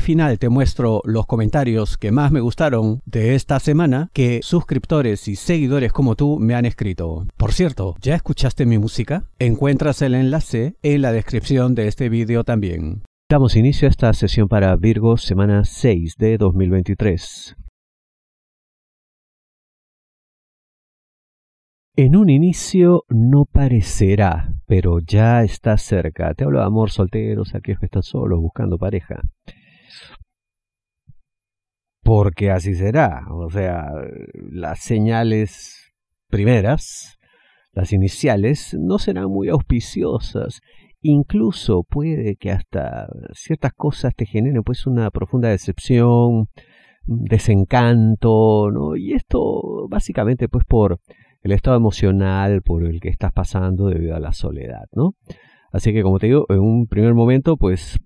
Final te muestro los comentarios que más me gustaron de esta semana que suscriptores y seguidores como tú me han escrito. Por cierto, ¿ya escuchaste mi música? Encuentras el enlace en la descripción de este vídeo también. Damos inicio a esta sesión para Virgo semana 6 de 2023. En un inicio no parecerá, pero ya está cerca. Te hablo de amor solteros, aquellos que están solos buscando pareja. Porque así será. O sea, las señales primeras, las iniciales, no serán muy auspiciosas. Incluso puede que hasta ciertas cosas te generen pues una profunda decepción, desencanto, ¿no? Y esto básicamente pues por el estado emocional por el que estás pasando debido a la soledad, ¿no? Así que como te digo, en un primer momento, pues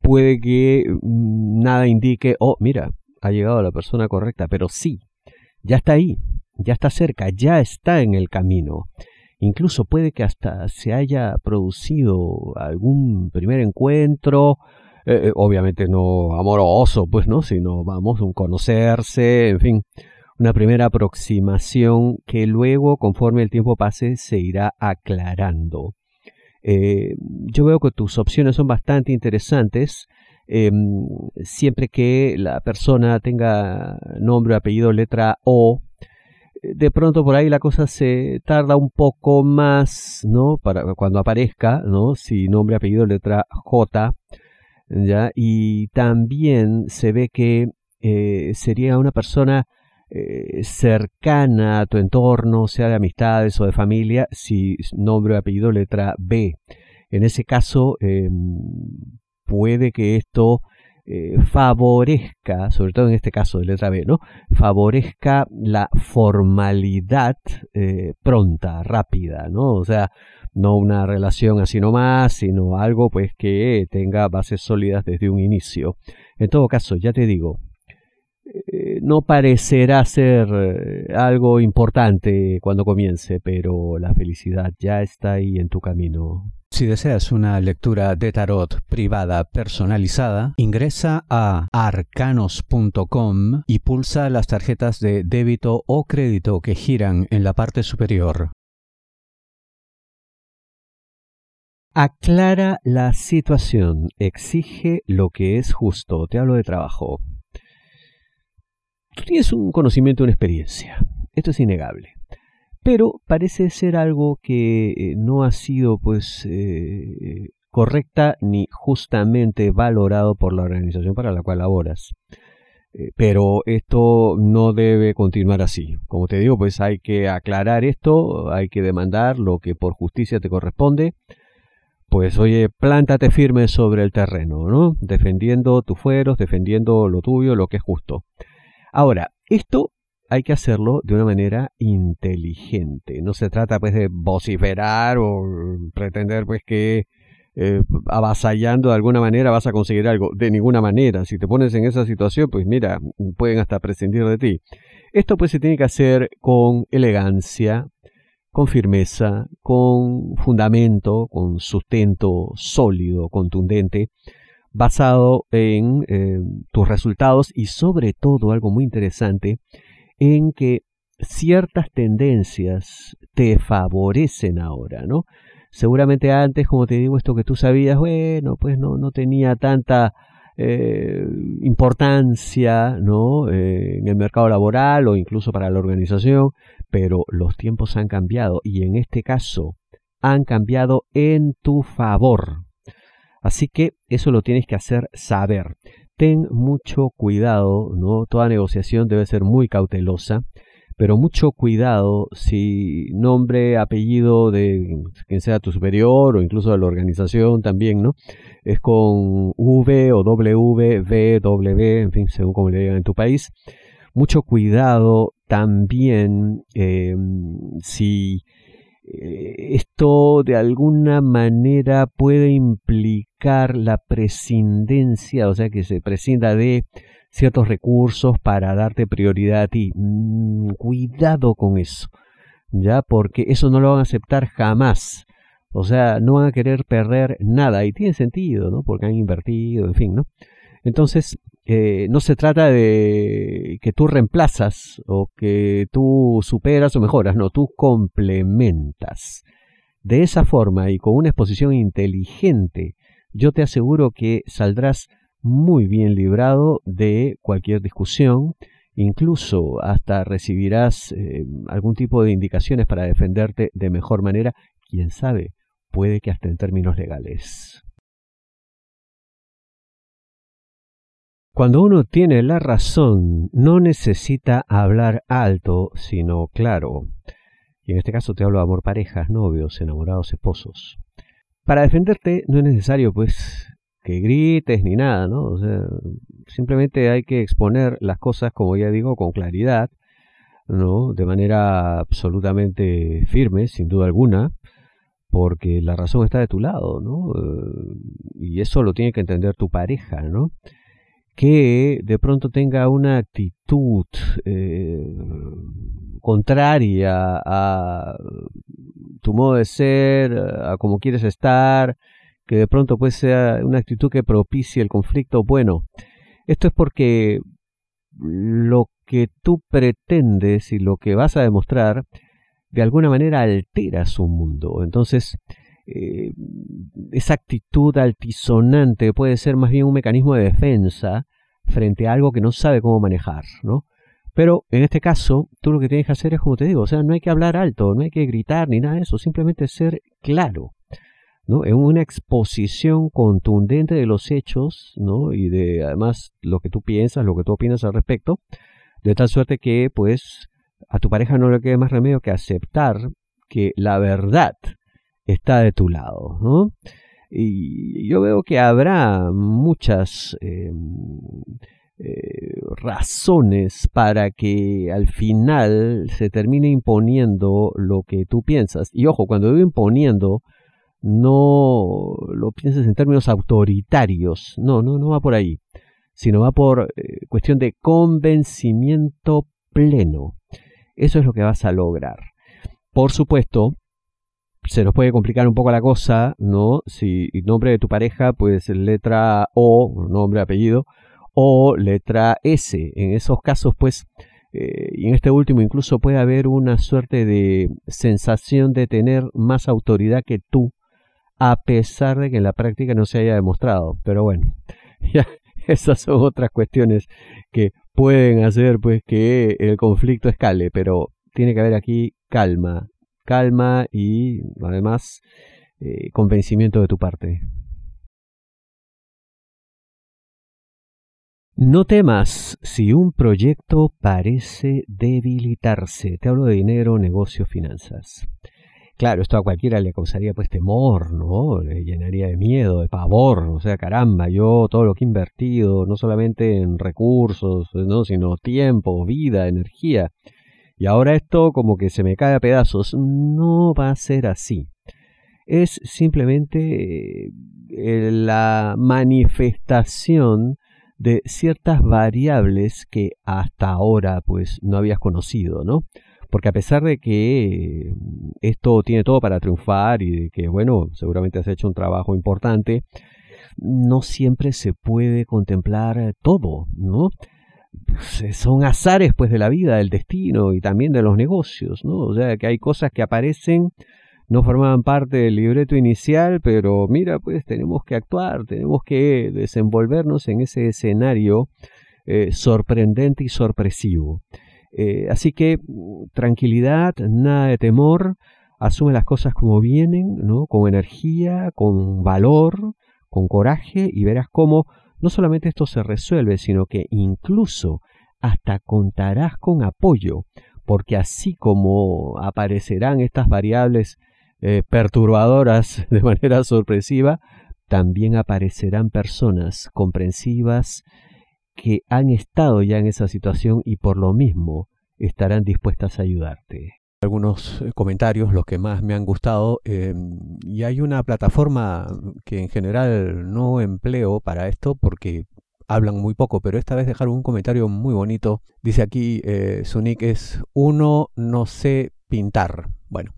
puede que nada indique, oh, mira, ha llegado la persona correcta, pero sí, ya está ahí, ya está cerca, ya está en el camino. Incluso puede que hasta se haya producido algún primer encuentro, eh, eh, obviamente no amoroso, pues no, sino vamos, un conocerse, en fin, una primera aproximación que luego, conforme el tiempo pase, se irá aclarando. Eh, yo veo que tus opciones son bastante interesantes. Em, siempre que la persona tenga nombre, apellido, letra O, de pronto por ahí la cosa se tarda un poco más, ¿no? Para cuando aparezca, ¿no? Si nombre, apellido, letra J, ¿ya? Y también se ve que eh, sería una persona eh, cercana a tu entorno, sea de amistades o de familia, si nombre o apellido letra B. En ese caso, em, puede que esto eh, favorezca, sobre todo en este caso de letra B, ¿no? Favorezca la formalidad eh, pronta, rápida, ¿no? O sea, no una relación así nomás, sino algo pues que tenga bases sólidas desde un inicio. En todo caso, ya te digo, no parecerá ser eh, algo importante cuando comience, pero la felicidad ya está ahí en tu camino. Si deseas una lectura de tarot privada personalizada, ingresa a arcanos.com y pulsa las tarjetas de débito o crédito que giran en la parte superior. Aclara la situación, exige lo que es justo. Te hablo de trabajo. Tú tienes un conocimiento, una experiencia. Esto es innegable. Pero parece ser algo que eh, no ha sido pues eh, correcta ni justamente valorado por la organización para la cual laboras. Eh, pero esto no debe continuar así. Como te digo, pues hay que aclarar esto, hay que demandar lo que por justicia te corresponde. Pues oye, plántate firme sobre el terreno, ¿no? Defendiendo tus fueros, defendiendo lo tuyo, lo que es justo. Ahora, esto hay que hacerlo de una manera inteligente. No se trata pues de vociferar o pretender pues que eh, avasallando de alguna manera vas a conseguir algo. De ninguna manera. Si te pones en esa situación, pues mira, pueden hasta prescindir de ti. Esto pues se tiene que hacer con elegancia, con firmeza, con fundamento, con sustento sólido, contundente basado en eh, tus resultados y sobre todo algo muy interesante en que ciertas tendencias te favorecen ahora, ¿no? Seguramente antes, como te digo, esto que tú sabías, bueno, pues no, no tenía tanta eh, importancia, ¿no? Eh, en el mercado laboral o incluso para la organización, pero los tiempos han cambiado y en este caso han cambiado en tu favor, Así que eso lo tienes que hacer saber. Ten mucho cuidado, ¿no? Toda negociación debe ser muy cautelosa, pero mucho cuidado si nombre, apellido de quien sea tu superior o incluso de la organización también, ¿no? Es con V o W, V, W, en fin, según como le digan en tu país. Mucho cuidado también em, si eh, esto de alguna manera puede implicar la prescindencia, o sea, que se prescinda de ciertos recursos para darte prioridad a ti. Mm, cuidado con eso, ¿ya? Porque eso no lo van a aceptar jamás. O sea, no van a querer perder nada y tiene sentido, ¿no? Porque han invertido, en fin, ¿no? Entonces, eh, no se trata de que tú reemplazas o que tú superas o mejoras, no, tú complementas. De esa forma y con una exposición inteligente, yo te aseguro que saldrás muy bien librado de cualquier discusión, incluso hasta recibirás eh, algún tipo de indicaciones para defenderte de mejor manera, quién sabe, puede que hasta en términos legales. Cuando uno tiene la razón, no necesita hablar alto, sino claro. Y en este caso te hablo de amor parejas, novios, enamorados, esposos. Para defenderte no es necesario, pues, que grites ni nada, ¿no? O sea, simplemente hay que exponer las cosas, como ya digo, con claridad, ¿no? De manera absolutamente firme, sin duda alguna, porque la razón está de tu lado, ¿no? Eh, y eso lo tiene que entender tu pareja, ¿no? Que de pronto tenga una actitud eh, contraria a tu modo de ser, a cómo quieres estar, que de pronto pues sea una actitud que propicie el conflicto. Bueno, esto es porque lo que tú pretendes y lo que vas a demostrar de alguna manera altera su mundo. Entonces, eh, esa actitud altisonante puede ser más bien un mecanismo de defensa frente a algo que no sabe cómo manejar, ¿no? Pero en este caso, tú lo que tienes que hacer es como te digo, o sea, no hay que hablar alto, no hay que gritar ni nada de eso, simplemente ser claro, ¿no? En una exposición contundente de los hechos, ¿no? Y de además lo que tú piensas, lo que tú opinas al respecto, de tal suerte que, pues, a tu pareja no le quede más remedio que aceptar que la verdad está de tu lado, ¿no? Y yo veo que habrá muchas eh, eh, razones para que al final se termine imponiendo lo que tú piensas. Y ojo, cuando digo imponiendo, no lo pienses en términos autoritarios, no, no, no va por ahí, sino va por eh, cuestión de convencimiento pleno. Eso es lo que vas a lograr. Por supuesto, se nos puede complicar un poco la cosa, ¿no? Si nombre de tu pareja, pues letra O, nombre, apellido, o letra S. En esos casos, pues, eh, y en este último incluso puede haber una suerte de sensación de tener más autoridad que tú, a pesar de que en la práctica no se haya demostrado. Pero bueno, ya esas son otras cuestiones que pueden hacer pues que el conflicto escale, pero tiene que haber aquí calma, calma y además eh, convencimiento de tu parte. No temas si un proyecto parece debilitarse. Te hablo de dinero, negocio, finanzas. Claro, esto a cualquiera le causaría pues temor, ¿no? Le llenaría de miedo, de pavor, o sea, caramba, yo todo lo que he invertido, no solamente en recursos, ¿no? sino tiempo, vida, energía, y ahora esto como que se me cae a pedazos. No va a ser así. Es simplemente eh, la manifestación de ciertas variables que hasta ahora pues no habías conocido, ¿no? Porque a pesar de que esto tiene todo para triunfar y de que, bueno, seguramente has hecho un trabajo importante, no siempre se puede contemplar todo, ¿no? Son azares pues de la vida, del destino y también de los negocios, ¿no? O sea, que hay cosas que aparecen, no formaban parte del libreto inicial, pero mira, pues tenemos que actuar, tenemos que desenvolvernos en ese escenario eh, sorprendente y sorpresivo. Eh, así que tranquilidad, nada de temor, asume las cosas como vienen, ¿no? Con energía, con valor, con coraje y verás cómo no solamente esto se resuelve, sino que incluso hasta contarás con apoyo, porque así como aparecerán estas variables eh, perturbadoras de manera sorpresiva, también aparecerán personas comprensivas que han estado ya en esa situación y por lo mismo estarán dispuestas a ayudarte. Algunos eh, comentarios, los que más me han gustado, em, y hay una plataforma que en general no empleo para esto porque hablan muy poco, pero esta vez dejaron un comentario muy bonito. Dice aquí, eh, su nick es uno no sé pintar. Bueno,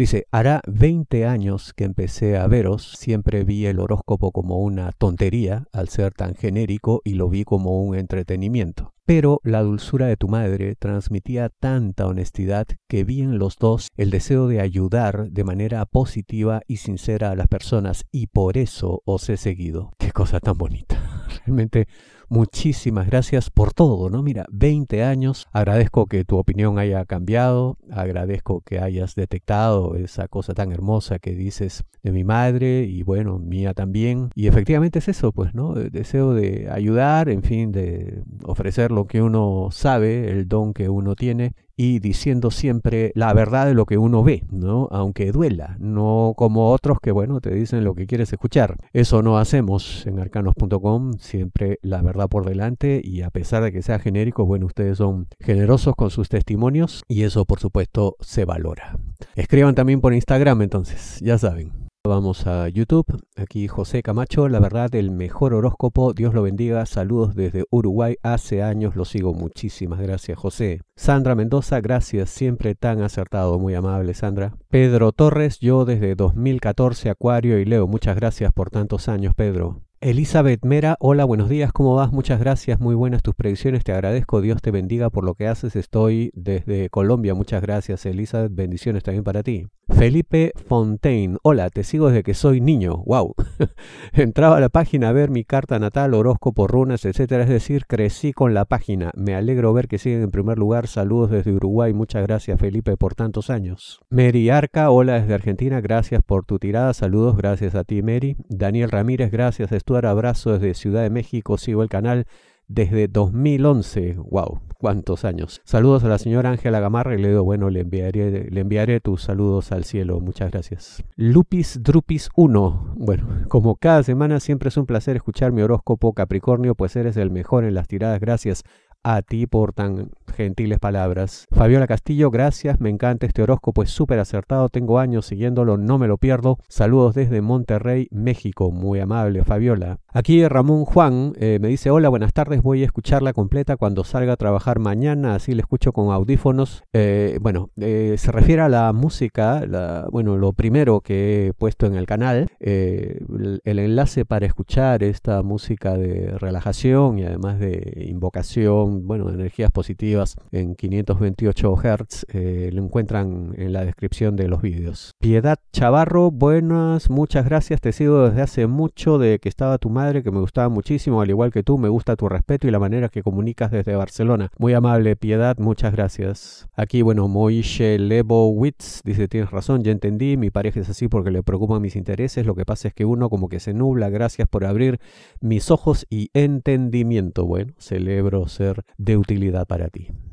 Dice, hará 20 años que empecé a veros, siempre vi el horóscopo como una tontería al ser tan genérico y lo vi como un entretenimiento. Pero la dulzura de tu madre transmitía tanta honestidad que vi en los dos el deseo de ayudar de manera positiva y sincera a las personas y por eso os he seguido. Qué cosa tan bonita. Realmente muchísimas gracias por todo, ¿no? Mira, 20 años, agradezco que tu opinión haya cambiado, agradezco que hayas detectado esa cosa tan hermosa que dices de mi madre y bueno, mía también. Y efectivamente es eso, pues, ¿no? Deseo de ayudar, en fin, de ofrecer lo que uno sabe, el don que uno tiene y diciendo siempre la verdad de lo que uno ve, ¿no? Aunque duela, no como otros que, bueno, te dicen lo que quieres escuchar. Eso no hacemos en arcanos.com, siempre la verdad por delante y a pesar de que sea genérico, bueno, ustedes son generosos con sus testimonios y eso por supuesto se valora. Escriban también por Instagram entonces, ya saben. Vamos a YouTube. Aquí José Camacho, la verdad, el mejor horóscopo. Dios lo bendiga. Saludos desde Uruguay. Hace años lo sigo. Muchísimas gracias, José. Sandra Mendoza, gracias. Siempre tan acertado. Muy amable, Sandra. Pedro Torres, yo desde 2014, Acuario y Leo. Muchas gracias por tantos años, Pedro. Elizabeth Mera, hola, buenos días, ¿cómo vas? Muchas gracias, muy buenas tus predicciones, te agradezco, Dios te bendiga por lo que haces, estoy desde Colombia, muchas gracias Elizabeth, bendiciones también para ti. Felipe Fontaine, hola, te sigo desde que soy niño, wow. Entraba a la página a ver mi carta natal, horóscopo, runas, etcétera, es decir, crecí con la página. Me alegro ver que siguen en primer lugar. Saludos desde Uruguay, muchas gracias Felipe por tantos años. Mary Arca, hola desde Argentina, gracias por tu tirada, saludos, gracias a ti Mary. Daniel Ramírez, gracias, Stuart, abrazo desde Ciudad de México, sigo el canal desde 2011. ¡Wow! ¿Cuántos años? Saludos a la señora Ángela Gamarra y le digo, bueno, le enviaré, le enviaré tus saludos al cielo. Muchas gracias. Lupis Drupis 1. Bueno, como cada semana siempre es un placer escuchar mi horóscopo Capricornio, pues eres el mejor en las tiradas. Gracias a ti por tan gentiles palabras. Fabiola Castillo, gracias, me encanta este horóscopo, es súper acertado, tengo años siguiéndolo, no me lo pierdo. Saludos desde Monterrey, México, muy amable Fabiola. Aquí Ramón Juan eh, me dice, hola, buenas tardes, voy a escucharla completa cuando salga a trabajar mañana, así la escucho con audífonos. Eh, bueno, eh, se refiere a la música, bueno, lo primero que he puesto en el canal, el, el enlace para escuchar esta música de relajación y además de invocación, bueno, de energías positivas en 528 Hz, lo encuentran en la descripción de los vídeos. Piedad Chavarro, buenas, muchas gracias, te sigo desde hace mucho de que estaba tu madre, que me gustaba muchísimo, al igual que tú, me gusta tu respeto y la manera que comunicas desde Barcelona. Muy amable, Piedad, muchas gracias. Aquí, bueno, Moishe Lebowitz dice, tienes razón, ya entendí, mi pareja es así porque le preocupan mis intereses, lo que pasa es que uno como que se nubla, gracias por abrir mis ojos y entendimiento. Bueno, celebro ser de utilidad para ti. game.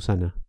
Susana.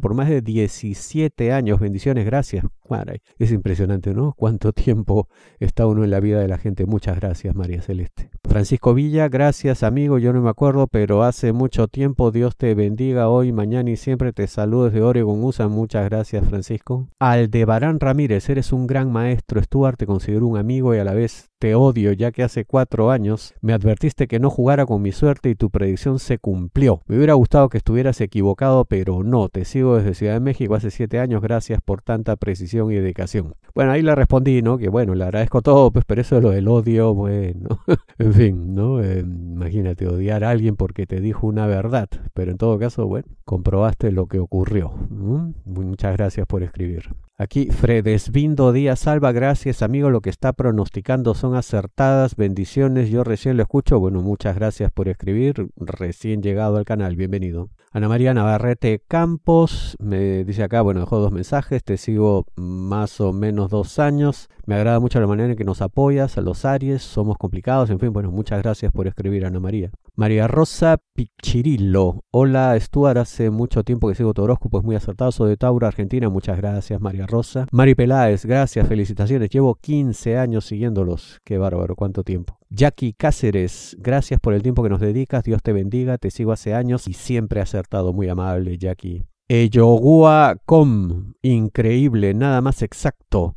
por más de 17 años. Bendiciones, gracias. Es impresionante, ¿no? Cuánto tiempo está uno en la vida de la gente. Muchas gracias, María Celeste. Francisco Villa, gracias amigo, yo no me acuerdo, pero hace mucho tiempo, Dios te bendiga hoy, mañana y siempre te saludo desde Oregon, USA, muchas gracias Francisco. Aldebarán Ramírez, eres un gran maestro, Stuart, te considero un amigo y a la vez te odio, ya que hace cuatro años me advertiste que no jugara con mi suerte y tu predicción se cumplió. Me hubiera gustado que estuvieras equivocado, pero no, te sigo desde Ciudad de México hace siete años, gracias por tanta precisión y dedicación. Bueno, ahí le respondí, ¿no? Que bueno, le agradezco todo, pues, pero eso de lo del odio, bueno, en fin, ¿no? Eh, imagínate odiar a alguien porque te dijo una verdad, pero en todo caso, bueno, comprobaste lo que ocurrió. Muchas gracias por escribir. Aquí Fredesvindo Díaz Salva, gracias amigo, lo que está pronosticando son acertadas, bendiciones, yo recién lo escucho, bueno, muchas gracias por escribir, recién llegado al canal, bienvenido. Ana María Navarrete Campos me dice acá, bueno, dejó dos mensajes, te sigo más o menos dos años. Me agrada mucho la manera en que nos apoyas a los Aries, somos complicados, en fin, bueno, muchas gracias por escribir, Ana María. María Rosa Pichirillo, hola Stuart, hace mucho tiempo que sigo tu horóscopo, es muy acertado, soy de Tauro, Argentina, muchas gracias María Rosa. Mari Peláez, gracias, felicitaciones, llevo 15 años siguiéndolos, qué bárbaro, cuánto tiempo. Jackie Cáceres, gracias por el tiempo que nos dedicas, Dios te bendiga, te sigo hace años y siempre acertado, muy amable Jackie. Eyogua Com, increíble, nada más exacto.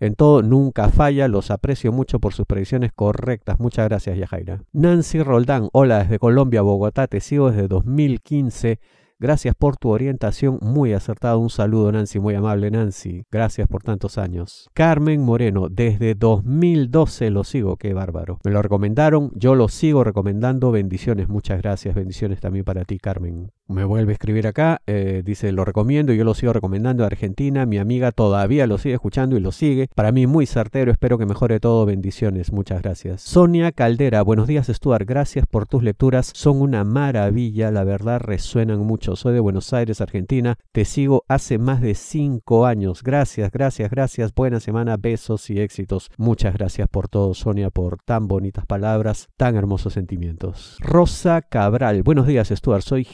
En todo, nunca falla, los aprecio mucho por sus predicciones correctas. Muchas gracias, Yajaira. Nancy Roldán, hola desde Colombia, Bogotá, te sigo desde 2015. Gracias por tu orientación, muy acertado. Un saludo, Nancy, muy amable, Nancy. Gracias por tantos años. Carmen Moreno, desde 2012 lo sigo, qué bárbaro. Me lo recomendaron, yo lo sigo recomendando. Bendiciones, muchas gracias. Bendiciones también para ti, Carmen. Me vuelve a escribir acá, eh, dice, lo recomiendo, yo lo sigo recomendando a Argentina. Mi amiga todavía lo sigue escuchando y lo sigue. Para mí, muy certero, espero que mejore todo. Bendiciones, muchas gracias. Sonia Caldera, buenos días, Stuart. Gracias por tus lecturas, son una maravilla, la verdad resuenan mucho soy de Buenos Aires, Argentina. Te sigo hace más de cinco años. Gracias, gracias, gracias. Buena semana, besos y éxitos. Muchas gracias por todo, Sonia, por tan bonitas palabras, tan hermosos sentimientos. Rosa Cabral, buenos días, Stuart. Soy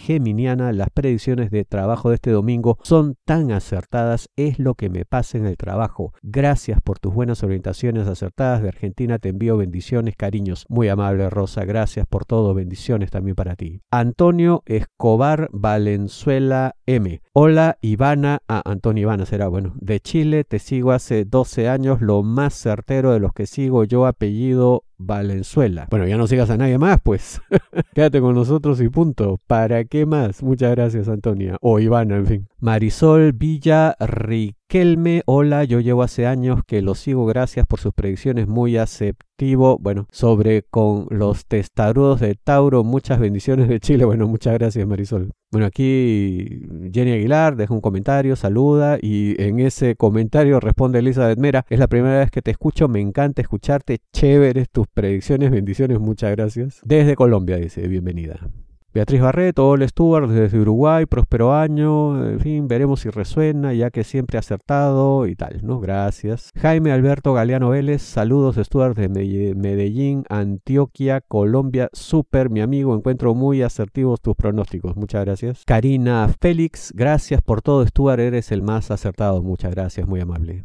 Las predicciones de trabajo de este domingo son tan acertadas. Es lo que me pasa en el trabajo. Gracias por tus buenas orientaciones acertadas de Argentina. Te envío bendiciones, cariños. Muy amable, Rosa. Gracias por todo. Bendiciones también para ti. Antonio Escobar Val Valenzuela M. Hola Ivana, ah, Antonio Ivana será, bueno, de Chile, te sigo hace 12 años, lo más certero de los que sigo yo, apellido Valenzuela. Bueno, ya no sigas a nadie más, pues. Quédate con nosotros y punto. ¿Para qué más? Muchas gracias, Antonia. O Ivana, en fin. Marisol Villa Riquelme. Hola, yo llevo hace años que lo sigo. Gracias por sus predicciones. Muy aceptivo. Bueno, sobre con los testarudos de Tauro. Muchas bendiciones de Chile. Bueno, muchas gracias, Marisol. Bueno, aquí Jenny Aguilar deja un comentario, saluda y en ese comentario responde Elizabeth Mera. Es la primera vez que te escucho, me encanta escucharte, chéveres tus predicciones, bendiciones, muchas gracias. Desde Colombia dice, bienvenida. Beatriz Barreto, hola Stuart, desde Uruguay, próspero año, en fin, veremos si resuena, ya que siempre acertado y tal, ¿no? Gracias. Jaime Alberto Galeano Vélez, saludos Stuart de Medellín, Antioquia, Colombia, súper, mi amigo, encuentro muy asertivos tus pronósticos, muchas gracias. Karina Félix, gracias por todo Stuart, eres el más acertado, muchas gracias, muy amable.